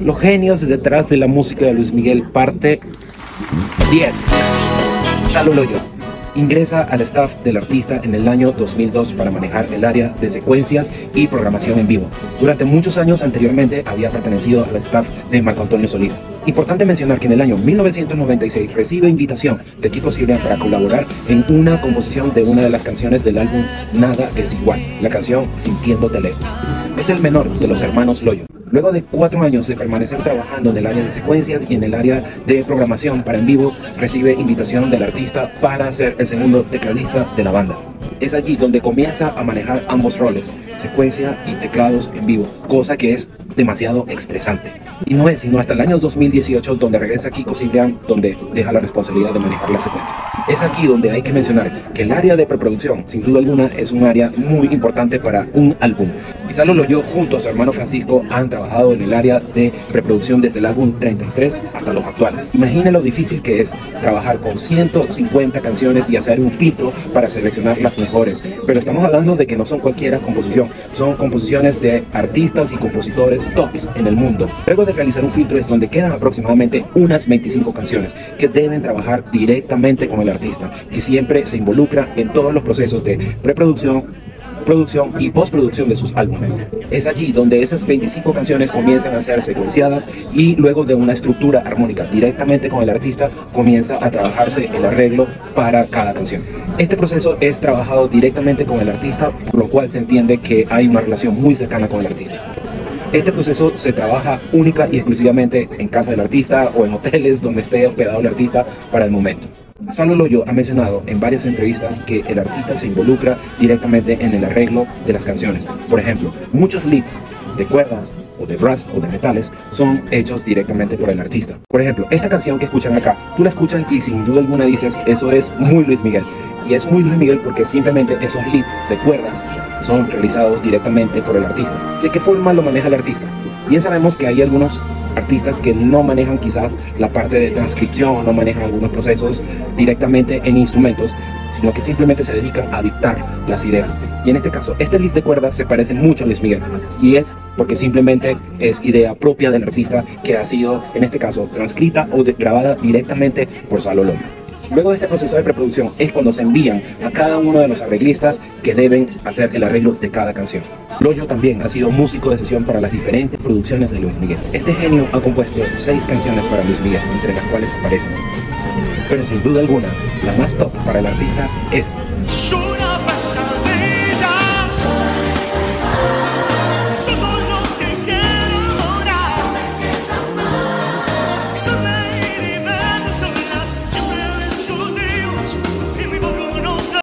Los genios detrás de la música de Luis Miguel, parte 10. Salud Loyo. Ingresa al staff del artista en el año 2002 para manejar el área de secuencias y programación en vivo. Durante muchos años anteriormente había pertenecido al staff de Marco Antonio Solís. Importante mencionar que en el año 1996 recibe invitación de Kiko Cibrián para colaborar en una composición de una de las canciones del álbum Nada es igual, la canción Sintiéndote lejos. Es el menor de los hermanos Loyo. Luego de cuatro años de permanecer trabajando en el área de secuencias y en el área de programación para en vivo, recibe invitación del artista para ser el segundo tecladista de la banda. Es allí donde comienza a manejar ambos roles, secuencia y teclados en vivo, cosa que es demasiado estresante. Y no es sino hasta el año 2018 donde regresa Kiko Cibrián, donde deja la responsabilidad de manejar las secuencias. Es aquí donde hay que mencionar que el área de preproducción, sin duda alguna, es un área muy importante para un álbum. Gonzalo Loyo junto a su hermano Francisco han trabajado en el área de preproducción desde el álbum 33 hasta los actuales. Imagine lo difícil que es trabajar con 150 canciones y hacer un filtro para seleccionar las mejores. Pero estamos hablando de que no son cualquiera composición, son composiciones de artistas y compositores tops en el mundo. Luego de realizar un filtro es donde quedan aproximadamente unas 25 canciones que deben trabajar directamente con el artista, que siempre se involucra en todos los procesos de preproducción, producción y postproducción de sus álbumes. Es allí donde esas 25 canciones comienzan a ser secuenciadas y luego de una estructura armónica directamente con el artista comienza a trabajarse el arreglo para cada canción. Este proceso es trabajado directamente con el artista, por lo cual se entiende que hay una relación muy cercana con el artista. Este proceso se trabaja única y exclusivamente en casa del artista o en hoteles donde esté hospedado el artista para el momento. Salo Loyo ha mencionado en varias entrevistas que el artista se involucra directamente en el arreglo de las canciones. Por ejemplo, muchos leads de cuerdas o de brass o de metales son hechos directamente por el artista. Por ejemplo, esta canción que escuchan acá, tú la escuchas y sin duda alguna dices, eso es muy Luis Miguel. Y es muy Luis Miguel porque simplemente esos leads de cuerdas son realizados directamente por el artista. ¿De qué forma lo maneja el artista? Bien sabemos que hay algunos artistas que no manejan quizás la parte de transcripción no manejan algunos procesos directamente en instrumentos, sino que simplemente se dedican a dictar las ideas. Y en este caso, este lead de cuerdas se parece mucho a Luis Miguel. Y es porque simplemente es idea propia del artista que ha sido, en este caso, transcrita o grabada directamente por Salo Loyo. Luego de este proceso de preproducción es cuando se envían a cada uno de los arreglistas que deben hacer el arreglo de cada canción. Loyo también ha sido músico de sesión para las diferentes producciones de Luis Miguel. Este genio ha compuesto seis canciones para Luis Miguel, entre las cuales aparecen. Pero sin duda alguna, la más top para el artista es